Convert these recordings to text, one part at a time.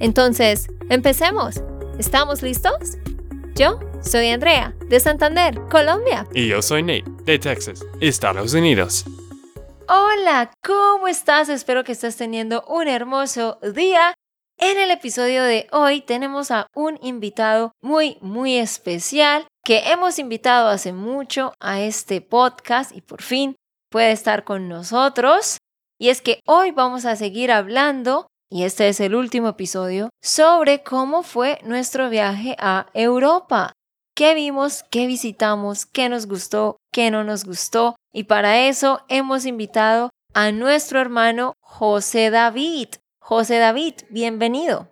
Entonces, empecemos. ¿Estamos listos? Yo soy Andrea, de Santander, Colombia. Y yo soy Nate, de Texas, Estados Unidos. Hola, ¿cómo estás? Espero que estés teniendo un hermoso día. En el episodio de hoy tenemos a un invitado muy, muy especial que hemos invitado hace mucho a este podcast y por fin puede estar con nosotros. Y es que hoy vamos a seguir hablando, y este es el último episodio, sobre cómo fue nuestro viaje a Europa. ¿Qué vimos? ¿Qué visitamos? ¿Qué nos gustó? ¿Qué no nos gustó? Y para eso hemos invitado a nuestro hermano José David. José David, bienvenido.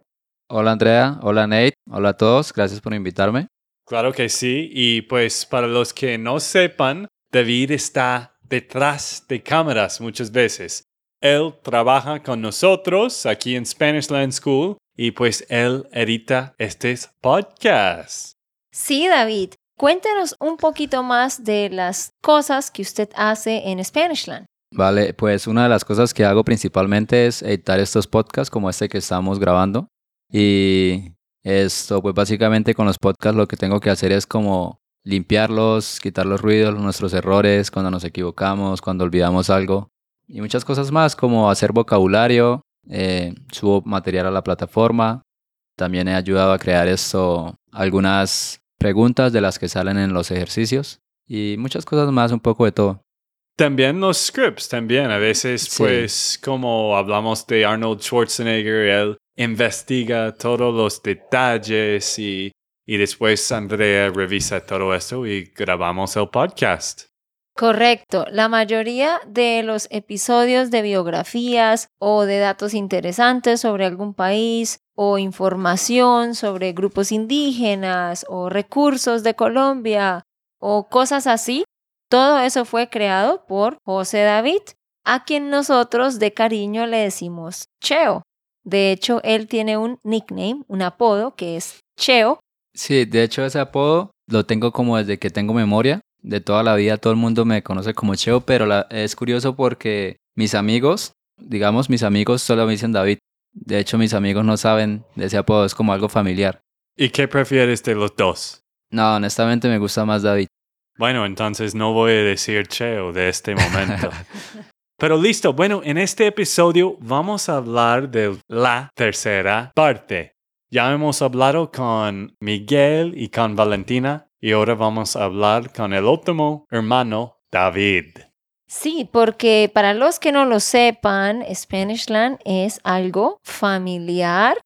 Hola Andrea, hola Nate, hola a todos, gracias por invitarme. Claro que sí, y pues para los que no sepan, David está detrás de cámaras muchas veces. Él trabaja con nosotros aquí en Spanish Land School y pues él edita estos podcasts. Sí, David, cuéntenos un poquito más de las cosas que usted hace en Spanishland. Vale, pues una de las cosas que hago principalmente es editar estos podcasts como este que estamos grabando. Y esto, pues básicamente con los podcasts lo que tengo que hacer es como limpiarlos, quitar los ruidos, nuestros errores, cuando nos equivocamos, cuando olvidamos algo. Y muchas cosas más como hacer vocabulario, eh, subo material a la plataforma. También he ayudado a crear esto, algunas preguntas de las que salen en los ejercicios. Y muchas cosas más, un poco de todo. También los scripts, también. A veces, pues, como hablamos de Arnold Schwarzenegger, él investiga todos los detalles y, y después Andrea revisa todo esto y grabamos el podcast. Correcto. La mayoría de los episodios de biografías o de datos interesantes sobre algún país o información sobre grupos indígenas o recursos de Colombia o cosas así todo eso fue creado por José David, a quien nosotros de cariño le decimos Cheo. De hecho, él tiene un nickname, un apodo que es Cheo. Sí, de hecho ese apodo lo tengo como desde que tengo memoria. De toda la vida todo el mundo me conoce como Cheo, pero es curioso porque mis amigos, digamos mis amigos solo me dicen David. De hecho mis amigos no saben de ese apodo, es como algo familiar. ¿Y qué prefieres de los dos? No, honestamente me gusta más David. Bueno, entonces no voy a decir Cheo de este momento. Pero listo, bueno, en este episodio vamos a hablar de la tercera parte. Ya hemos hablado con Miguel y con Valentina y ahora vamos a hablar con el último hermano, David. Sí, porque para los que no lo sepan, Spanishland es algo familiar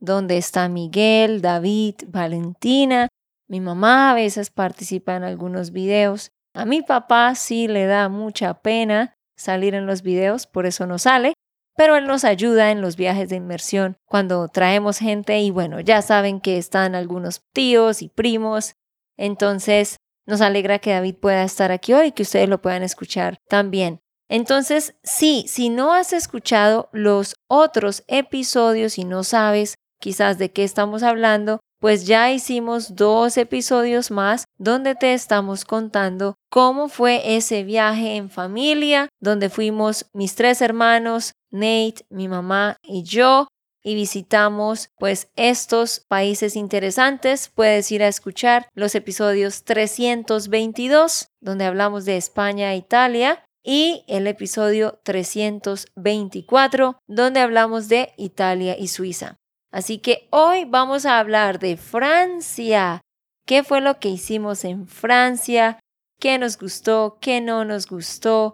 donde está Miguel, David, Valentina mi mamá a veces participa en algunos videos. A mi papá sí le da mucha pena salir en los videos, por eso no sale, pero él nos ayuda en los viajes de inmersión cuando traemos gente y bueno, ya saben que están algunos tíos y primos, entonces nos alegra que David pueda estar aquí hoy y que ustedes lo puedan escuchar también. Entonces, sí, si no has escuchado los otros episodios y no sabes quizás de qué estamos hablando, pues ya hicimos dos episodios más donde te estamos contando cómo fue ese viaje en familia, donde fuimos mis tres hermanos, Nate, mi mamá y yo, y visitamos pues estos países interesantes. Puedes ir a escuchar los episodios 322, donde hablamos de España e Italia, y el episodio 324, donde hablamos de Italia y Suiza. Así que hoy vamos a hablar de Francia. ¿Qué fue lo que hicimos en Francia? ¿Qué nos gustó? ¿Qué no nos gustó?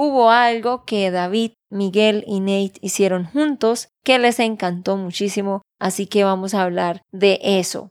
Hubo algo que David, Miguel y Nate hicieron juntos que les encantó muchísimo, así que vamos a hablar de eso.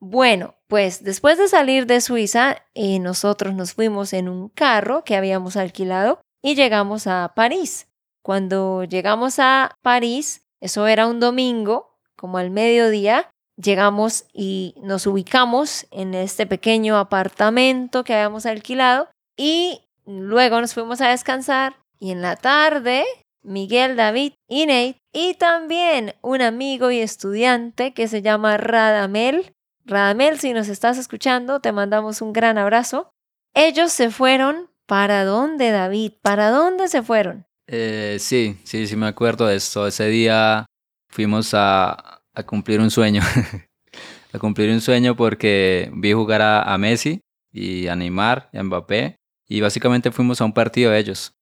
Bueno, pues después de salir de Suiza, eh, nosotros nos fuimos en un carro que habíamos alquilado y llegamos a París. Cuando llegamos a París, eso era un domingo, como al mediodía, llegamos y nos ubicamos en este pequeño apartamento que habíamos alquilado y luego nos fuimos a descansar y en la tarde Miguel, David y Nate y también un amigo y estudiante que se llama Radamel. Radamel, si nos estás escuchando, te mandamos un gran abrazo. Ellos se fueron. ¿Para dónde, David? ¿Para dónde se fueron? Eh, sí, sí, sí me acuerdo de esto. Ese día fuimos a, cumplir un sueño. a cumplir un sueño porque vi jugar a, a, Messi y a Neymar y a Mbappé. Y básicamente fuimos a un partido de ellos.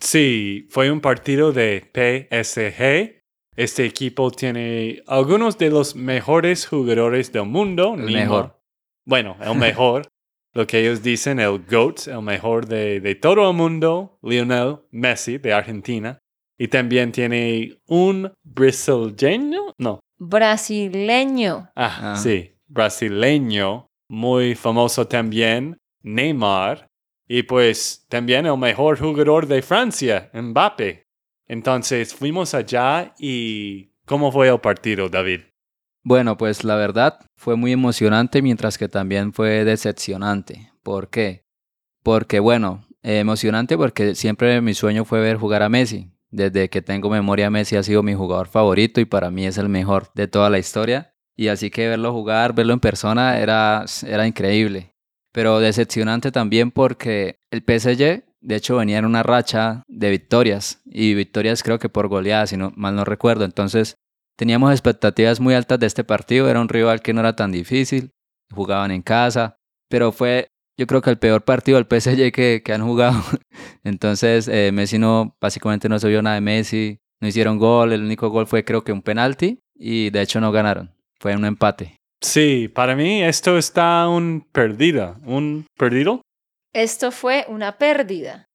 Sí, fue un partido de PSG. Este equipo tiene algunos de los mejores jugadores del mundo. El mejor. Bueno, el mejor. lo que ellos dicen, el GOAT, el mejor de, de todo el mundo, Lionel Messi de Argentina. Y también tiene un brasileño, no. Brasileño. Ah, ah, sí, brasileño, muy famoso también, Neymar. Y pues también el mejor jugador de Francia, Mbappé. Entonces fuimos allá y ¿cómo fue el partido, David? Bueno, pues la verdad fue muy emocionante mientras que también fue decepcionante. ¿Por qué? Porque bueno, emocionante porque siempre mi sueño fue ver jugar a Messi. Desde que tengo memoria, Messi ha sido mi jugador favorito y para mí es el mejor de toda la historia. Y así que verlo jugar, verlo en persona, era, era increíble. Pero decepcionante también porque el PSG, de hecho, venía en una racha de victorias. Y victorias creo que por goleadas, si no, mal no recuerdo. Entonces, Teníamos expectativas muy altas de este partido, era un rival que no era tan difícil, jugaban en casa, pero fue yo creo que el peor partido del PSG que, han jugado. Entonces eh, Messi no, básicamente no se vio nada de Messi, no hicieron gol, el único gol fue creo que un penalti y de hecho no ganaron, fue un empate. Sí, para mí esto está un perdida, un perdido. Esto fue una pérdida.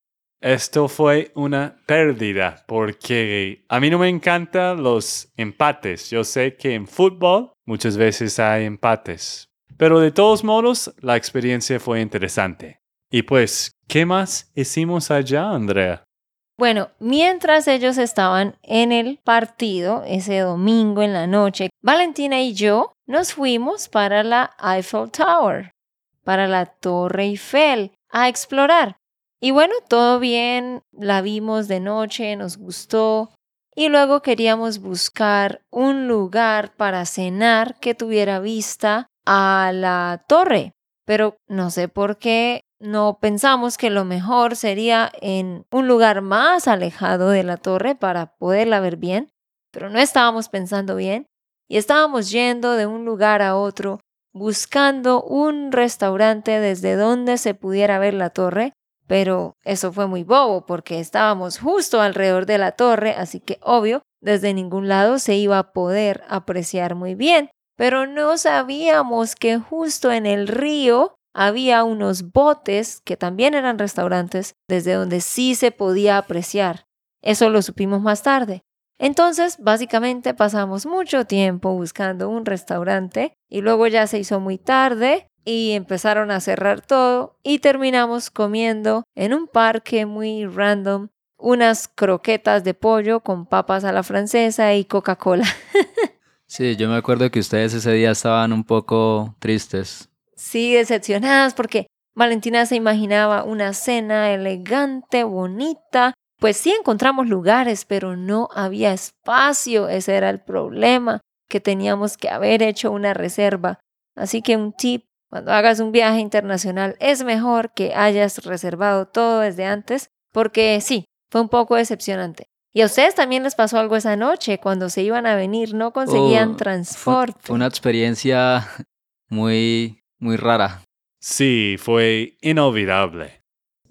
Esto fue una pérdida porque a mí no me encantan los empates. Yo sé que en fútbol muchas veces hay empates. Pero de todos modos, la experiencia fue interesante. Y pues, ¿qué más hicimos allá, Andrea? Bueno, mientras ellos estaban en el partido ese domingo en la noche, Valentina y yo nos fuimos para la Eiffel Tower, para la Torre Eiffel, a explorar. Y bueno, todo bien, la vimos de noche, nos gustó. Y luego queríamos buscar un lugar para cenar que tuviera vista a la torre. Pero no sé por qué no pensamos que lo mejor sería en un lugar más alejado de la torre para poderla ver bien. Pero no estábamos pensando bien y estábamos yendo de un lugar a otro buscando un restaurante desde donde se pudiera ver la torre pero eso fue muy bobo porque estábamos justo alrededor de la torre, así que obvio, desde ningún lado se iba a poder apreciar muy bien. Pero no sabíamos que justo en el río había unos botes que también eran restaurantes desde donde sí se podía apreciar. Eso lo supimos más tarde. Entonces, básicamente pasamos mucho tiempo buscando un restaurante y luego ya se hizo muy tarde y empezaron a cerrar todo y terminamos comiendo en un parque muy random unas croquetas de pollo con papas a la francesa y Coca-Cola. sí, yo me acuerdo que ustedes ese día estaban un poco tristes. Sí, decepcionadas porque Valentina se imaginaba una cena elegante, bonita. Pues sí encontramos lugares, pero no había espacio. Ese era el problema, que teníamos que haber hecho una reserva. Así que un tip cuando hagas un viaje internacional es mejor que hayas reservado todo desde antes, porque sí, fue un poco decepcionante. Y a ustedes también les pasó algo esa noche, cuando se iban a venir, no conseguían oh, transporte. Fue, una experiencia muy, muy rara. Sí, fue inolvidable.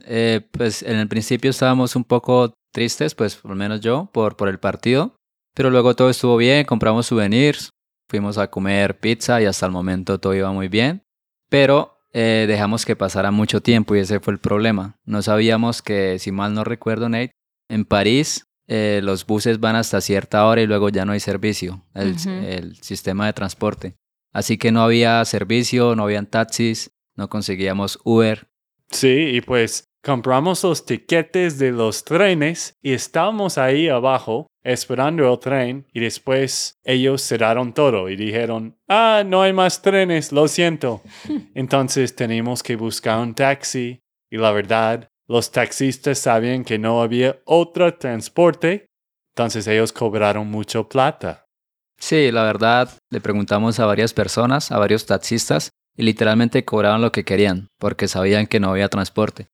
Eh, pues en el principio estábamos un poco tristes, pues por lo menos yo, por, por el partido, pero luego todo estuvo bien, compramos souvenirs, fuimos a comer pizza y hasta el momento todo iba muy bien. Pero eh, dejamos que pasara mucho tiempo y ese fue el problema. No sabíamos que, si mal no recuerdo, Nate, en París eh, los buses van hasta cierta hora y luego ya no hay servicio, el, el sistema de transporte. Así que no había servicio, no habían taxis, no conseguíamos Uber. Sí, y pues compramos los tiquetes de los trenes y estábamos ahí abajo esperando el tren y después ellos cerraron todo y dijeron, ah, no hay más trenes, lo siento. Entonces tenemos que buscar un taxi y la verdad, los taxistas sabían que no había otro transporte, entonces ellos cobraron mucho plata. Sí, la verdad, le preguntamos a varias personas, a varios taxistas, y literalmente cobraban lo que querían, porque sabían que no había transporte.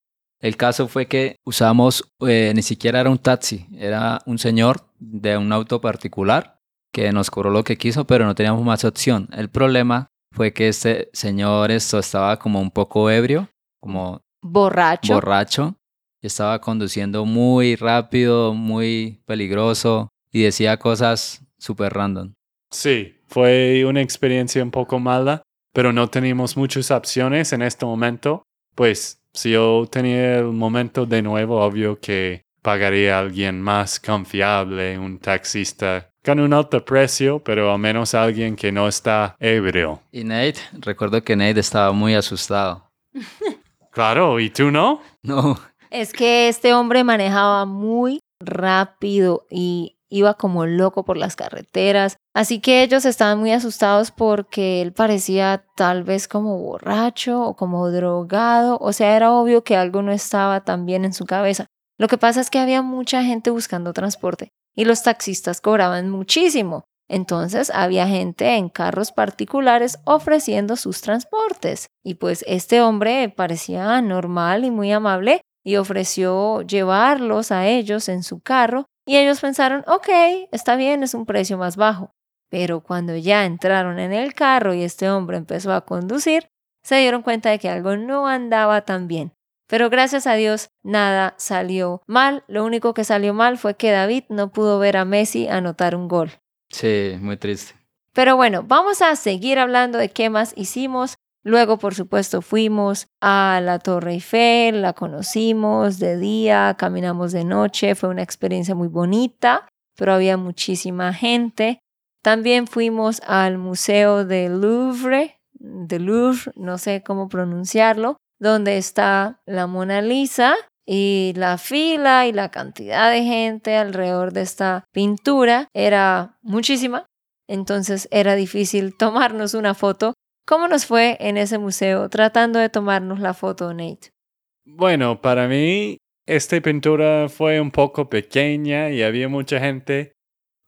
El caso fue que usamos, eh, ni siquiera era un taxi, era un señor de un auto particular que nos cobró lo que quiso, pero no teníamos más opción. El problema fue que este señor esto estaba como un poco ebrio, como Borracho. borracho, y estaba conduciendo muy rápido, muy peligroso y decía cosas súper random. Sí, fue una experiencia un poco mala, pero no teníamos muchas opciones en este momento. Pues si yo tenía el momento de nuevo, obvio que pagaría a alguien más confiable, un taxista con un alto precio, pero al menos alguien que no está ebrio. Y Nate, recuerdo que Nate estaba muy asustado. Claro, ¿y tú no? No, Es que este hombre manejaba muy rápido y iba como loco por las carreteras. Así que ellos estaban muy asustados porque él parecía tal vez como borracho o como drogado. O sea, era obvio que algo no estaba tan bien en su cabeza. Lo que pasa es que había mucha gente buscando transporte y los taxistas cobraban muchísimo. Entonces había gente en carros particulares ofreciendo sus transportes. Y pues este hombre parecía normal y muy amable y ofreció llevarlos a ellos en su carro y ellos pensaron, ok, está bien, es un precio más bajo. Pero cuando ya entraron en el carro y este hombre empezó a conducir, se dieron cuenta de que algo no andaba tan bien. Pero gracias a Dios nada salió mal. Lo único que salió mal fue que David no pudo ver a Messi anotar un gol. sí, muy triste. Pero bueno, vamos a seguir hablando de qué más hicimos. Luego, por supuesto, fuimos a la Torre Eiffel, la conocimos de día, caminamos de noche, fue una experiencia muy bonita, pero había muchísima gente. También fuimos al Museo del Louvre, del Louvre, no sé cómo pronunciarlo, donde está la Mona Lisa y la fila y la cantidad de gente alrededor de esta pintura era muchísima. Entonces era difícil tomarnos una foto. ¿Cómo nos fue en ese museo tratando de tomarnos la foto, Nate? Bueno, para mí esta pintura fue un poco pequeña y había mucha gente.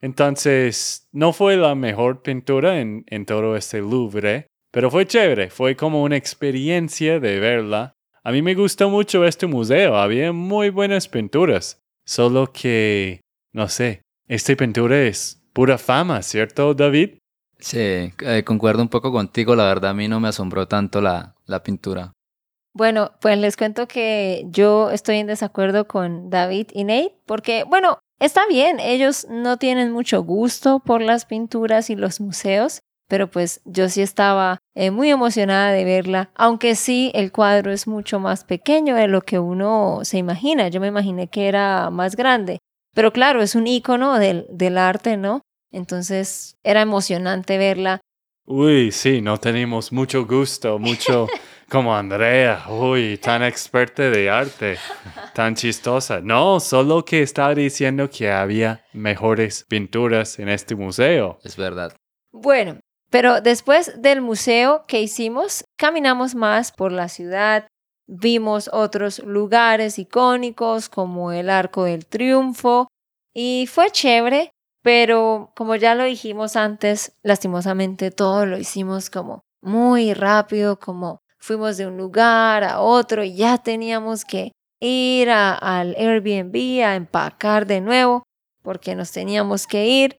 Entonces, no fue la mejor pintura en, todo este Louvre, pero fue chévere, fue como una experiencia de verla. A mí me gustó mucho este museo, había muy buenas pinturas, solo que, no sé, esta pintura es pura fama, ¿cierto, David? Sí, eh, concuerdo un poco contigo, la verdad a mí no me asombró tanto la, la pintura. Bueno, pues les cuento que yo estoy en desacuerdo con David y Nate, porque, bueno, está bien, ellos no tienen mucho gusto por las pinturas y los museos, pero pues yo sí estaba eh, muy emocionada de verla, aunque sí el cuadro es mucho más pequeño de lo que uno se imagina, yo me imaginé que era más grande, pero claro, es un icono del, del arte, ¿no? Entonces era emocionante verla. Uy, sí, no tenemos mucho gusto, mucho como Andrea, uy, tan experta de arte, tan chistosa. No, solo que estaba diciendo que había mejores pinturas en este museo. Es verdad. Bueno, pero después del museo que hicimos, caminamos más por la ciudad, vimos otros lugares icónicos como el Arco del Triunfo y fue chévere, pero como ya lo dijimos antes, lastimosamente todo lo hicimos como muy rápido, como fuimos de un lugar a otro y ya teníamos que ir al Airbnb a empacar de nuevo porque nos teníamos que ir.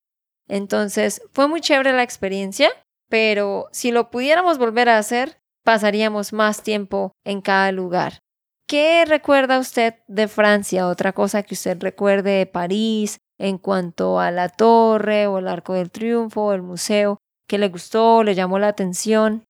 Entonces fue muy chévere la experiencia, pero si lo pudiéramos volver a hacer, pasaríamos más tiempo en cada lugar. ¿Qué recuerda usted de Francia? Otra cosa que usted recuerde de París en cuanto a la torre o el Arco del Triunfo o el museo que le gustó, le llamó la atención.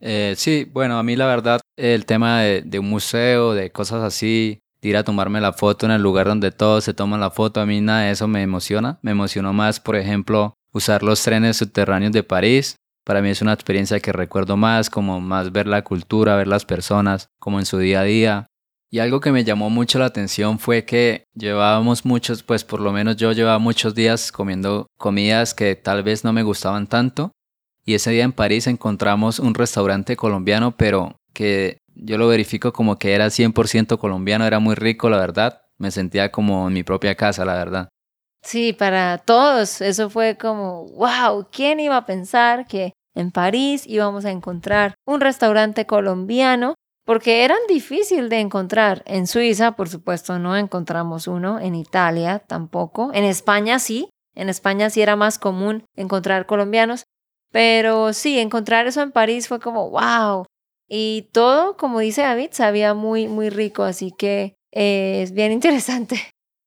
Eh, sí, bueno, a mí la verdad, el tema de, de un museo, de cosas así, de ir a tomarme la foto en el lugar donde todos se toman la foto, a mí nada de eso me emociona. Me emocionó más, por ejemplo, usar los trenes subterráneos de París. Para mí es una experiencia que recuerdo más, como más ver la cultura, ver las personas, como en su día a día. Y algo que me llamó mucho la atención fue que llevábamos muchos, pues por lo menos yo llevaba muchos días comiendo comidas que tal vez no me gustaban tanto. Y ese día en París encontramos un restaurante colombiano, pero que yo lo verifico como que era 100% colombiano, era muy rico, la verdad. Me sentía como en mi propia casa, la verdad. Sí, para todos eso fue como, wow, ¿quién iba a pensar que en París íbamos a encontrar un restaurante colombiano? Porque eran difícil de encontrar. En Suiza, por supuesto, no encontramos uno, en Italia tampoco, en España sí, en España sí era más común encontrar colombianos, pero sí, encontrar eso en París fue como, wow. Y todo, como dice David, sabía muy, muy rico, así que eh, es bien interesante.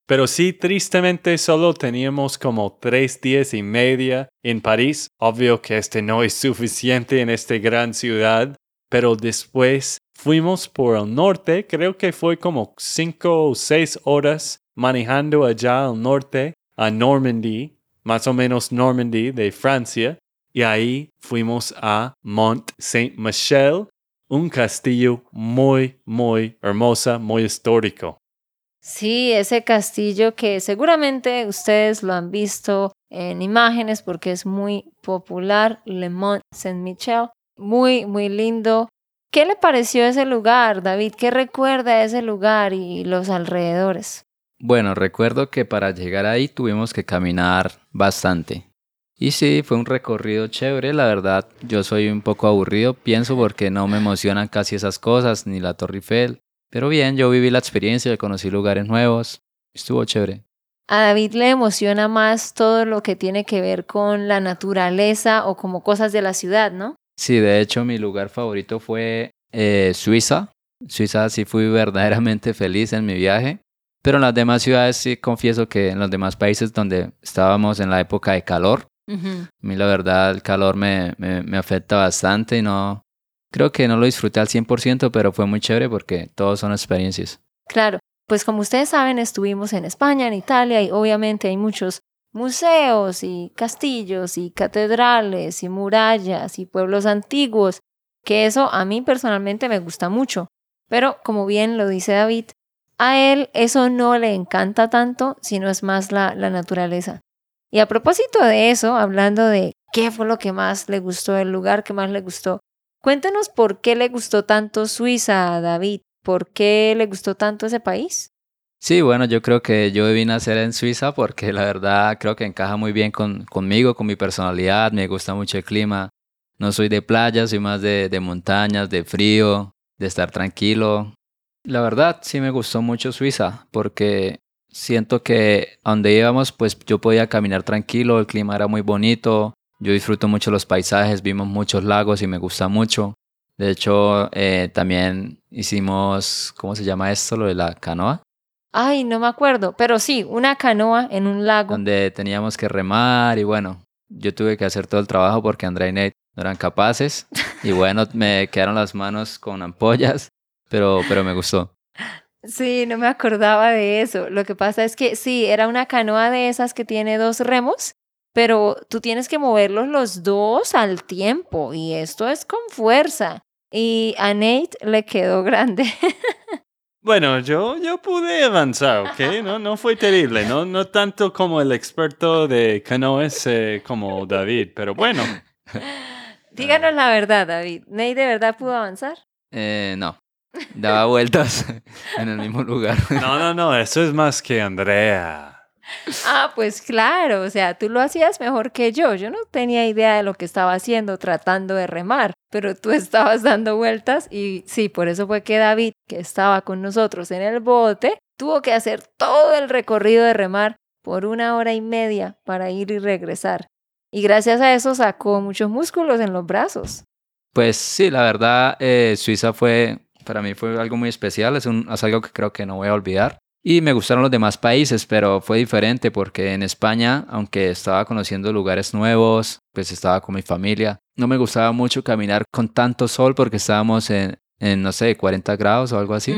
Pero sí, tristemente solo teníamos como tres días y media en París. Obvio que este no es suficiente en esta gran ciudad, pero después fuimos por el norte, creo que fue como cinco o seis horas manejando allá al norte, a Normandy, más o menos Normandy de Francia, y ahí fuimos a Mont Saint-Michel, un castillo muy, muy hermoso, muy histórico. Sí, ese castillo que seguramente ustedes lo han visto en imágenes porque es muy popular, Le Mont Saint-Michel. Muy, muy lindo. ¿Qué le pareció ese lugar, David? ¿Qué recuerda ese lugar y los alrededores? Bueno, recuerdo que para llegar ahí tuvimos que caminar bastante. Y sí, fue un recorrido chévere, la verdad. Yo soy un poco aburrido, pienso porque no me emocionan casi esas cosas, ni la Torre Eiffel. Pero bien, yo viví la experiencia, conocí lugares nuevos, estuvo chévere. A David le emociona más todo lo que tiene que ver con la naturaleza o como cosas de la ciudad, ¿no? Sí, de hecho mi lugar favorito fue eh, Suiza. Suiza sí fui verdaderamente feliz en mi viaje. Pero en las demás ciudades sí confieso que en los demás países donde estábamos en la época de calor, a mí la verdad el calor me, me, me afecta bastante y no, Creo que no lo disfruté al 100%, pero fue muy chévere porque todos son experiencias. Claro, pues como ustedes saben, estuvimos en España, en Italia y obviamente hay muchos museos y castillos y catedrales y murallas y pueblos antiguos, que eso a mí personalmente me gusta mucho. Pero como bien lo dice David, a él eso no le encanta tanto, sino es más la, la naturaleza. Y a propósito de eso, hablando de qué fue lo que más le gustó, el lugar que más le gustó, Cuéntenos por qué le gustó tanto Suiza, David. ¿Por qué le gustó tanto ese país? Sí, bueno, yo creo que yo debí nacer en Suiza porque la verdad creo que encaja muy bien con, conmigo, con mi personalidad, me gusta mucho el clima. No soy de playa, soy más de, de montañas, de frío, de estar tranquilo. La verdad sí me gustó mucho Suiza porque siento que a donde íbamos pues yo podía caminar tranquilo, el clima era muy bonito, yo disfruto mucho los paisajes, vimos muchos lagos y me gusta mucho. De hecho, eh, también hicimos, ¿cómo se llama esto? Lo de la canoa. Ay, no me acuerdo, pero sí, una canoa en un lago. Donde teníamos que remar y bueno, yo tuve que hacer todo el trabajo porque Andrea y Nate no eran capaces. Y bueno, me quedaron las manos con ampollas, pero, pero me gustó. Sí, no me acordaba de eso. Lo que pasa es que sí, era una canoa de esas que tiene dos remos pero tú tienes que moverlos los dos al tiempo y esto es con fuerza. Y a Nate le quedó grande. Bueno, yo, yo pude avanzar, ¿ok? No, no fue terrible, no, no tanto como el experto de canoes eh, como David, pero bueno. Díganos la verdad, David. ¿Nate de verdad pudo avanzar? Eh, no, daba vueltas en el mismo lugar. No, no, no, eso es más que Andrea. Ah, pues claro, o sea, tú lo hacías mejor que yo. Yo no tenía idea de lo que estaba haciendo tratando de remar, pero tú estabas dando vueltas y sí, por eso fue que David, que estaba con nosotros en el bote, tuvo que hacer todo el recorrido de remar por una hora y media para ir y regresar. Y gracias a eso sacó muchos músculos en los brazos. Pues sí, la verdad, eh, Suiza fue, para mí fue algo muy especial, es, un, es algo que creo que no voy a olvidar. Y me gustaron los demás países, pero fue diferente porque en España, aunque estaba conociendo lugares nuevos, pues estaba con mi familia, no me gustaba mucho caminar con tanto sol porque estábamos en, en no sé, 40 grados o algo así.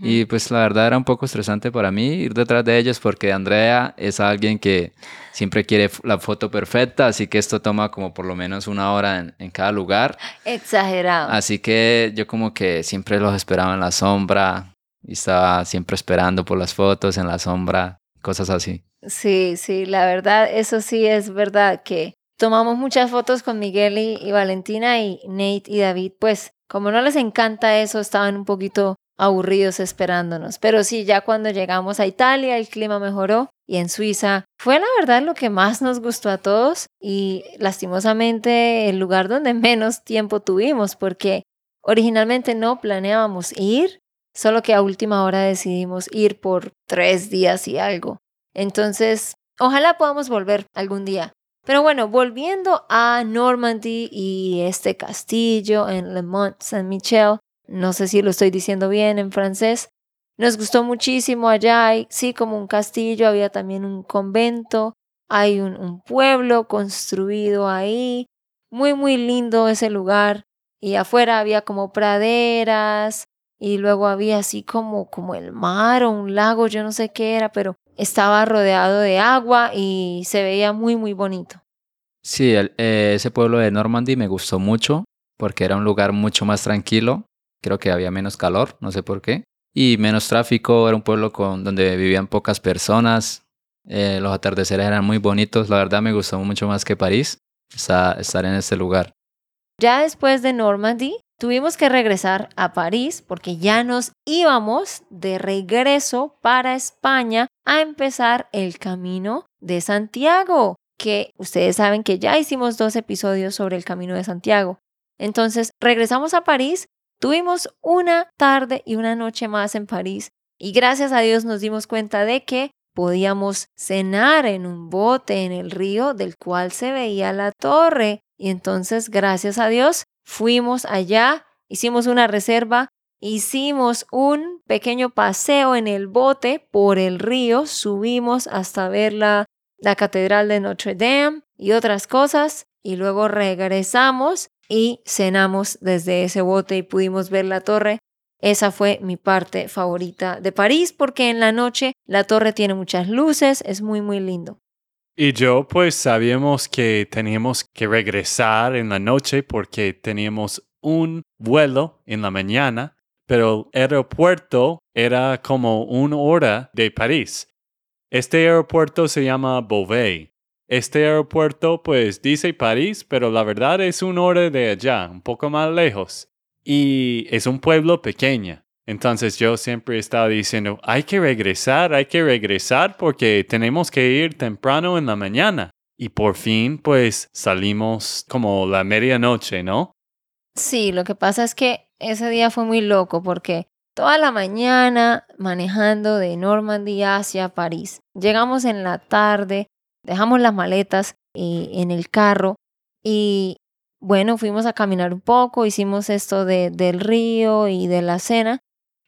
Y pues la verdad era un poco estresante para mí ir detrás de ellos porque Andrea es alguien que siempre quiere la foto perfecta, así que esto toma como por lo menos una hora en, en cada lugar. Exagerado. Así que yo como que siempre los esperaba en la sombra, y estaba siempre esperando por las fotos en la sombra, cosas así. Sí, sí, la verdad, eso sí es verdad que tomamos muchas fotos con Miguel y, Valentina y Nate y David, pues como no les encanta eso, estaban un poquito aburridos esperándonos. Pero sí, ya cuando llegamos a Italia el clima mejoró y en Suiza fue la verdad lo que más nos gustó a todos y lastimosamente el lugar donde menos tiempo tuvimos porque originalmente no planeábamos ir, solo que a última hora decidimos ir por tres días y algo. Entonces, ojalá podamos volver algún día. Pero bueno, volviendo a Normandy y este castillo en Le Mont Saint-Michel, no sé si lo estoy diciendo bien en francés, nos gustó muchísimo allá, sí, como un castillo, había también un convento, hay un, un pueblo construido ahí, muy, muy lindo ese lugar, y afuera había como praderas, y luego había así como, como el mar o un lago, yo no sé qué era, pero estaba rodeado de agua y se veía muy, muy bonito. Sí, el- eh, ese pueblo de Normandy me gustó mucho porque era un lugar mucho más tranquilo. Creo que había menos calor, no sé por qué. Y menos tráfico, era un pueblo con, donde vivían pocas personas. eh, los atardeceres eran muy bonitos. La verdad me gustó mucho más que París esa- estar en ese lugar. Ya después de Normandy, tuvimos que regresar a París porque ya nos íbamos de regreso para España a empezar el camino de Santiago, que ustedes saben que ya hicimos dos episodios sobre el camino de Santiago. Entonces, regresamos a París, tuvimos una tarde y una noche más en París y gracias a Dios nos dimos cuenta de que podíamos cenar en un bote en el río del cual se veía la torre. Y entonces, gracias a Dios, fuimos allá, hicimos una reserva, hicimos un pequeño paseo en el bote por el río, subimos hasta ver la, la Catedral de Notre Dame y otras cosas, y luego regresamos y cenamos desde ese bote y pudimos ver la torre. Esa fue mi parte favorita de París porque en la noche la torre tiene muchas luces, es muy muy lindo. Y yo pues sabíamos que teníamos que regresar en la noche porque teníamos un vuelo en la mañana, pero el aeropuerto era como una hora de París. Este aeropuerto se llama Beauvais. Este aeropuerto pues dice París, pero la verdad es una hora de allá, un poco más lejos. Y es un pueblo pequeño. Entonces yo siempre estaba diciendo, hay que regresar, hay que regresar porque tenemos que ir temprano en la mañana. Y por fin, pues salimos como la medianoche, ¿no? Sí, lo que pasa es que ese día fue muy loco porque toda la mañana manejando de Normandy hacia París. Llegamos en la tarde, dejamos las maletas eh, en el carro y bueno, fuimos a caminar un poco, hicimos esto de, del río y de la cena.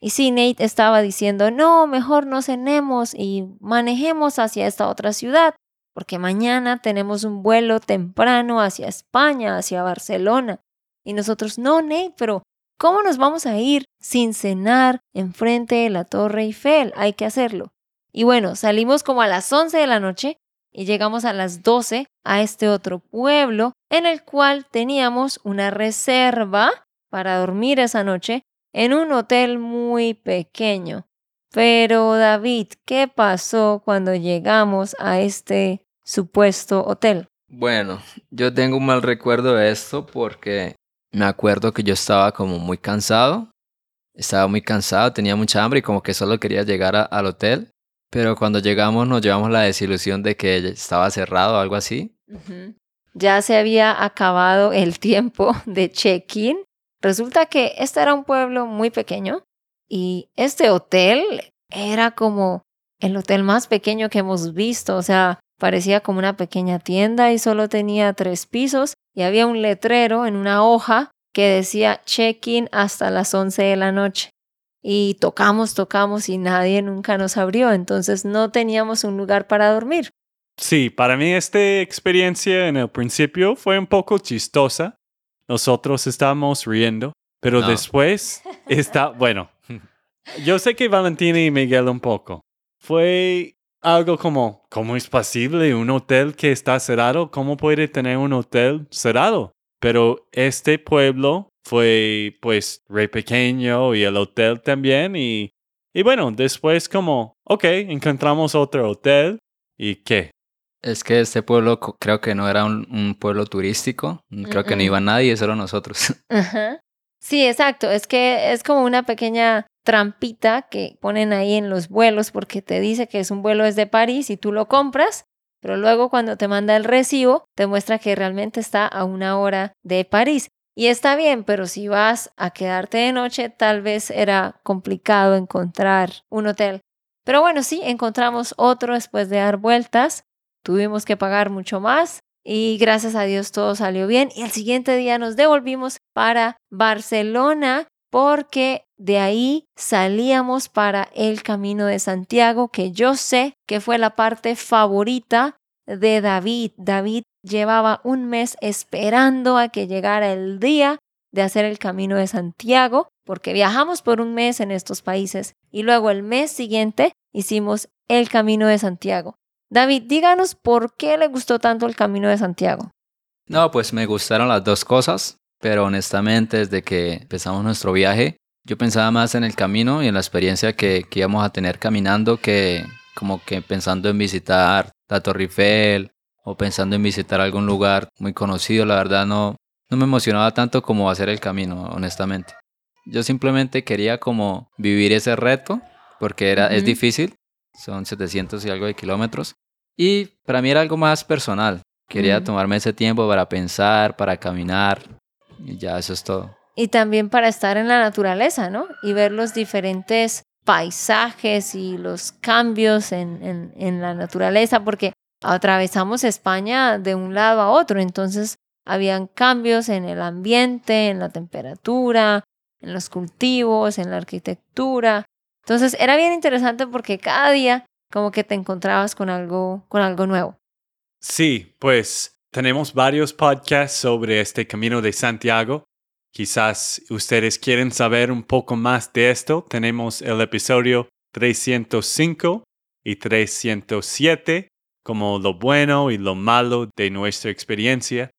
Y sí, Nate estaba diciendo, no, mejor no cenemos y manejemos hacia esta otra ciudad, porque mañana tenemos un vuelo temprano hacia España, hacia Barcelona. Y nosotros, no, Nate, pero ¿cómo nos vamos a ir sin cenar enfrente de la Torre Eiffel? Hay que hacerlo. Y bueno, salimos como a las 11 de la noche y llegamos a las 12 a este otro pueblo en el cual teníamos una reserva para dormir esa noche en un hotel muy pequeño. Pero David, ¿qué pasó cuando llegamos a este supuesto hotel? Bueno, yo tengo un mal recuerdo de esto porque me acuerdo que yo estaba como muy cansado. Estaba muy cansado, tenía mucha hambre y como que solo quería llegar a- al hotel. Pero cuando llegamos nos llevamos la desilusión de que estaba cerrado o algo así. Ya se había acabado el tiempo de check-in. Resulta que este era un pueblo muy pequeño y este hotel era como el hotel más pequeño que hemos visto. O sea, parecía como una pequeña tienda y solo tenía tres pisos y había un letrero en una hoja que decía check-in hasta las 11 de la noche. Y tocamos, tocamos y nadie nunca nos abrió, entonces no teníamos un lugar para dormir. Sí, para mí esta experiencia en el principio fue un poco chistosa. Nosotros estábamos riendo, pero No. después está, bueno, yo sé que Valentina y Miguel un poco. Fue algo como, ¿cómo es posible un hotel que está cerrado? ¿Cómo puede tener un hotel cerrado? Pero este pueblo fue pues re pequeño y el hotel también y Y bueno, después como, ok, encontramos otro hotel. ¿Y qué? Es que este pueblo creo que no era un, un pueblo turístico. Creo que no iba nadie, solo nosotros. Ajá. Sí, exacto. Es que es como una pequeña trampita que ponen ahí en los vuelos porque te dice que es un vuelo desde París y tú lo compras, pero luego cuando te manda el recibo te muestra que realmente está a una hora de París. Y está bien, pero si vas a quedarte de noche, tal vez era complicado encontrar un hotel. Pero bueno, sí, encontramos otro después de dar vueltas. Tuvimos que pagar mucho más y gracias a Dios todo salió bien. Y el siguiente día nos devolvimos para Barcelona porque de ahí salíamos para el Camino de Santiago, que yo sé que fue la parte favorita de David. David llevaba un mes esperando a que llegara el día de hacer el Camino de Santiago, porque viajamos por un mes en estos países y luego el mes siguiente hicimos el Camino de Santiago. David, díganos por qué le gustó tanto el Camino de Santiago. No, pues me gustaron las dos cosas, pero honestamente desde que empezamos nuestro viaje, yo pensaba más en el camino y en la experiencia que, que íbamos a tener caminando que como que pensando en visitar la Torre Eiffel o pensando en visitar algún lugar muy conocido. La verdad no, no me emocionaba tanto como hacer el camino, honestamente. Yo simplemente quería como vivir ese reto porque era, es difícil, son 700 y algo de kilómetros. Y para mí era algo más personal. Quería tomarme ese tiempo para pensar, para caminar. Y ya, eso es todo. Y también para estar en la naturaleza, ¿no? Y ver los diferentes paisajes y los cambios en, en, en la naturaleza, porque atravesamos España de un lado a otro, entonces habían cambios en el ambiente, en la temperatura, en los cultivos, en la arquitectura. Entonces era bien interesante porque cada día como que te encontrabas con algo, con algo nuevo. Sí, pues tenemos varios podcasts sobre este Camino de Santiago. Quizás ustedes quieren saber un poco más de esto. Tenemos el episodio 305 y 307 como lo bueno y lo malo de nuestra experiencia.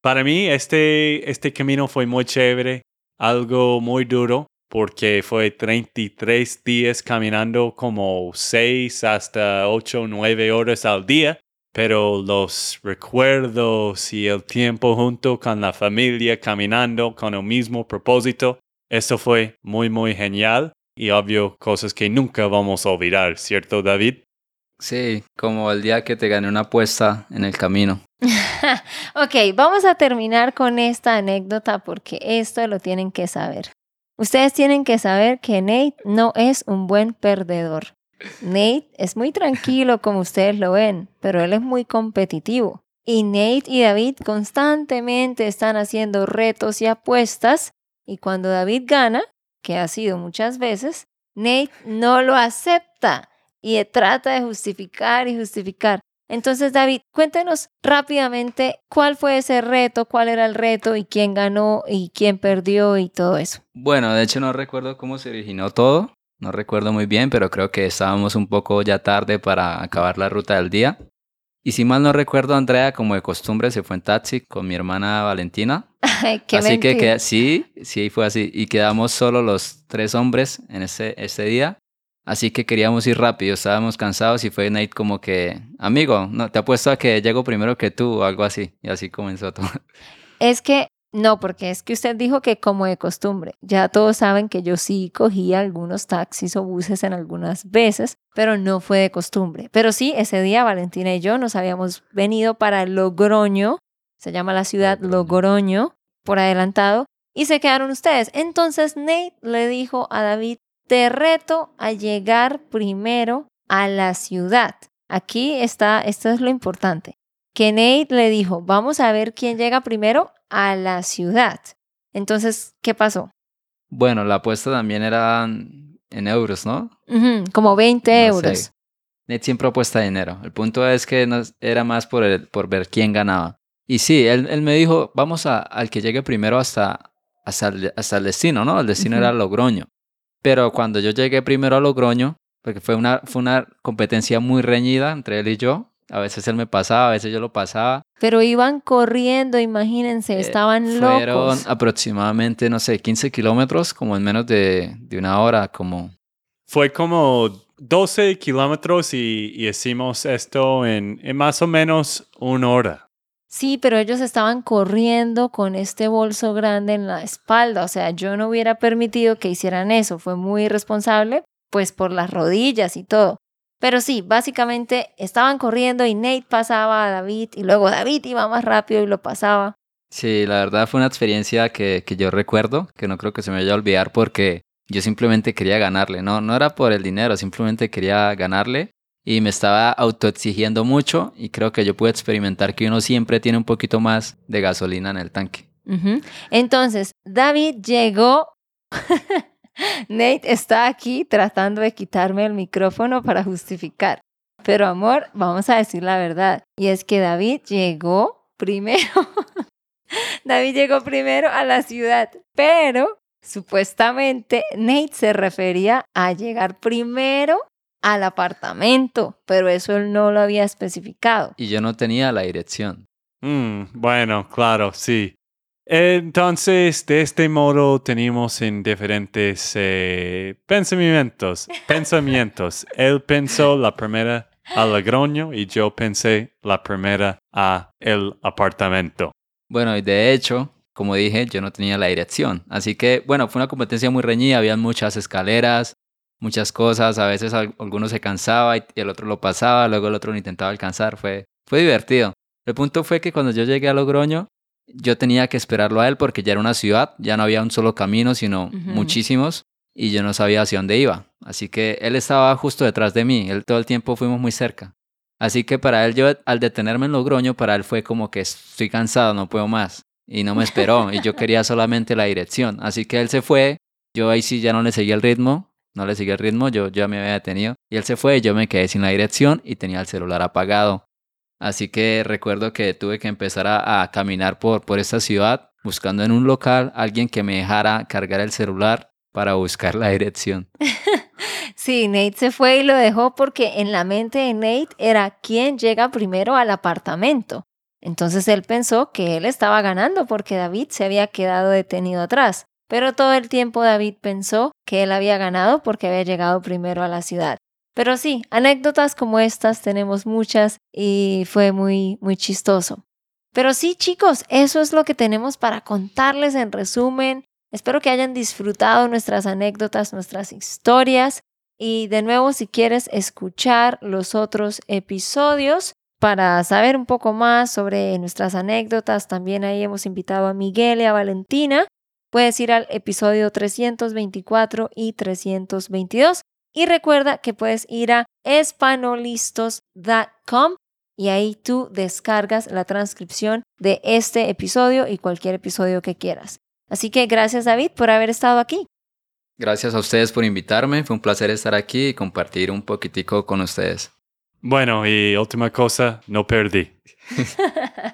Para mí este, este camino fue muy chévere, algo muy duro porque fue 33 días caminando como 6 hasta 8 9 horas al día pero los recuerdos y el tiempo junto con la familia caminando con el mismo propósito, eso fue muy, muy genial y obvio cosas que nunca vamos a olvidar, ¿cierto David? Sí, como el día que te gané una apuesta en el camino. ok, vamos a terminar con esta anécdota porque esto lo tienen que saber. Ustedes tienen que saber que Nate no es un buen perdedor. Nate es muy tranquilo como ustedes lo ven, pero él es muy competitivo. Y Nate y David constantemente están haciendo retos y apuestas y cuando David gana, que ha sido muchas veces, Nate no lo acepta y trata de justificar y justificar. Entonces, David, cuéntenos rápidamente cuál fue ese reto, cuál era el reto y quién ganó y quién perdió y todo eso. Bueno, de hecho no recuerdo cómo se originó todo. No recuerdo muy bien, pero creo que estábamos un poco ya tarde para acabar la ruta del día. Y si mal no recuerdo, Andrea, como de costumbre, se fue en taxi con mi hermana Valentina. Ay, qué así mentira. que sí, sí fue así. Y quedamos solo los tres hombres en ese, ese día. Así que queríamos ir rápido, estábamos cansados y fue Nate como que, amigo, no, te apuesto a que llego primero que tú o algo así. Y así comenzó todo. Es que no, porque es que usted dijo que como de costumbre. Ya todos saben que yo sí cogía algunos taxis o buses en algunas veces, pero no fue de costumbre. Pero sí, ese día Valentina y yo nos habíamos venido para Logroño, se llama la ciudad Logroño, por adelantado, y se quedaron ustedes. Entonces Nate le dijo a David, te reto a llegar primero a la ciudad. Aquí está, esto es lo importante que Nate le dijo, vamos a ver quién llega primero a la ciudad. Entonces, ¿qué pasó? Bueno, la apuesta también era en euros, ¿no? Como 20 No sé. euros. Nate siempre apuesta dinero. El punto es que no- era más por, el- por ver quién ganaba. Y sí, él, él me dijo, vamos a, al que llegue primero hasta, hasta, el, hasta el destino, ¿no? El destino era Logroño. Pero cuando yo llegué primero a Logroño, porque fue una, fue una competencia muy reñida entre él y yo, a veces él me pasaba, a veces yo lo pasaba. Pero iban corriendo, imagínense, Eh, estaban Fueron locos. aproximadamente, no sé, 15 kilómetros, como en menos de, de una hora, como... Fue como 12 kilómetros y, y hicimos esto en, en más o menos una hora. Sí, pero ellos estaban corriendo con este bolso grande en la espalda. O sea, yo no hubiera permitido que hicieran eso. Fue muy irresponsable, pues por las rodillas y todo. Pero sí, básicamente estaban corriendo y Nate pasaba a David y luego David iba más rápido y lo pasaba. Sí, la verdad fue una experiencia que, que yo recuerdo, que no creo que se me vaya a olvidar porque yo simplemente quería ganarle. No, no era por el dinero, simplemente quería ganarle y me estaba autoexigiendo mucho y creo que yo pude experimentar que uno siempre tiene un poquito más de gasolina en el tanque. Entonces, David llegó. Nate está aquí tratando de quitarme el micrófono para justificar. Pero amor, vamos a decir la verdad. Y es que David llegó primero. David llegó primero a la ciudad, pero supuestamente Nate se refería a llegar primero al apartamento, pero eso él no lo había especificado. Y yo no tenía la dirección. Mm, bueno, claro, sí. Entonces, de este modo tenemos en diferentes eh, pensamientos. Pensamientos. Él pensó la primera a Logroño y yo pensé la primera a el apartamento. Bueno, y de hecho, como dije, yo no tenía la dirección. Así que, bueno, fue una competencia muy reñida, había muchas escaleras, muchas cosas, a veces al- alguno se cansaba y el otro lo pasaba, luego el otro lo intentaba alcanzar, fue, fue divertido. El punto fue que cuando yo llegué a Logroño, yo tenía que esperarlo a él porque ya era una ciudad, ya no había un solo camino, sino muchísimos, y yo no sabía hacia dónde iba. Así que él estaba justo detrás de mí, él todo el tiempo fuimos muy cerca. Así que para él, yo al detenerme en Logroño, para él fue como que estoy cansado, no puedo más. Y no me esperó, y yo quería solamente la dirección. Así que él se fue, yo ahí sí ya no le seguí el ritmo, no le seguí el ritmo, yo ya me había detenido. Y él se fue, y yo me quedé sin la dirección y tenía el celular apagado. Así que recuerdo que tuve que empezar a, a caminar por, por esta ciudad, buscando en un local alguien que me dejara cargar el celular para buscar la dirección. Sí, Nate se fue y lo dejó porque en la mente de Nate era quién llega primero al apartamento. Entonces él pensó que él estaba ganando porque David se había quedado detenido atrás. Pero todo el tiempo David pensó que él había ganado porque había llegado primero a la ciudad. Pero sí, anécdotas como estas tenemos muchas y fue muy, muy chistoso. Pero sí, chicos, eso es lo que tenemos para contarles en resumen. Espero que hayan disfrutado nuestras anécdotas, nuestras historias. Y de nuevo, si quieres escuchar los otros episodios para saber un poco más sobre nuestras anécdotas, también ahí hemos invitado a Miguel y a Valentina. Puedes ir al episodio 324 y 322. Y recuerda que puedes ir a espanolistos.com y ahí tú descargas la transcripción de este episodio y cualquier episodio que quieras. Así que gracias David por haber estado aquí. Gracias a ustedes por invitarme, fue un placer estar aquí y compartir un poquitico con ustedes. Bueno, y última cosa, no perdí.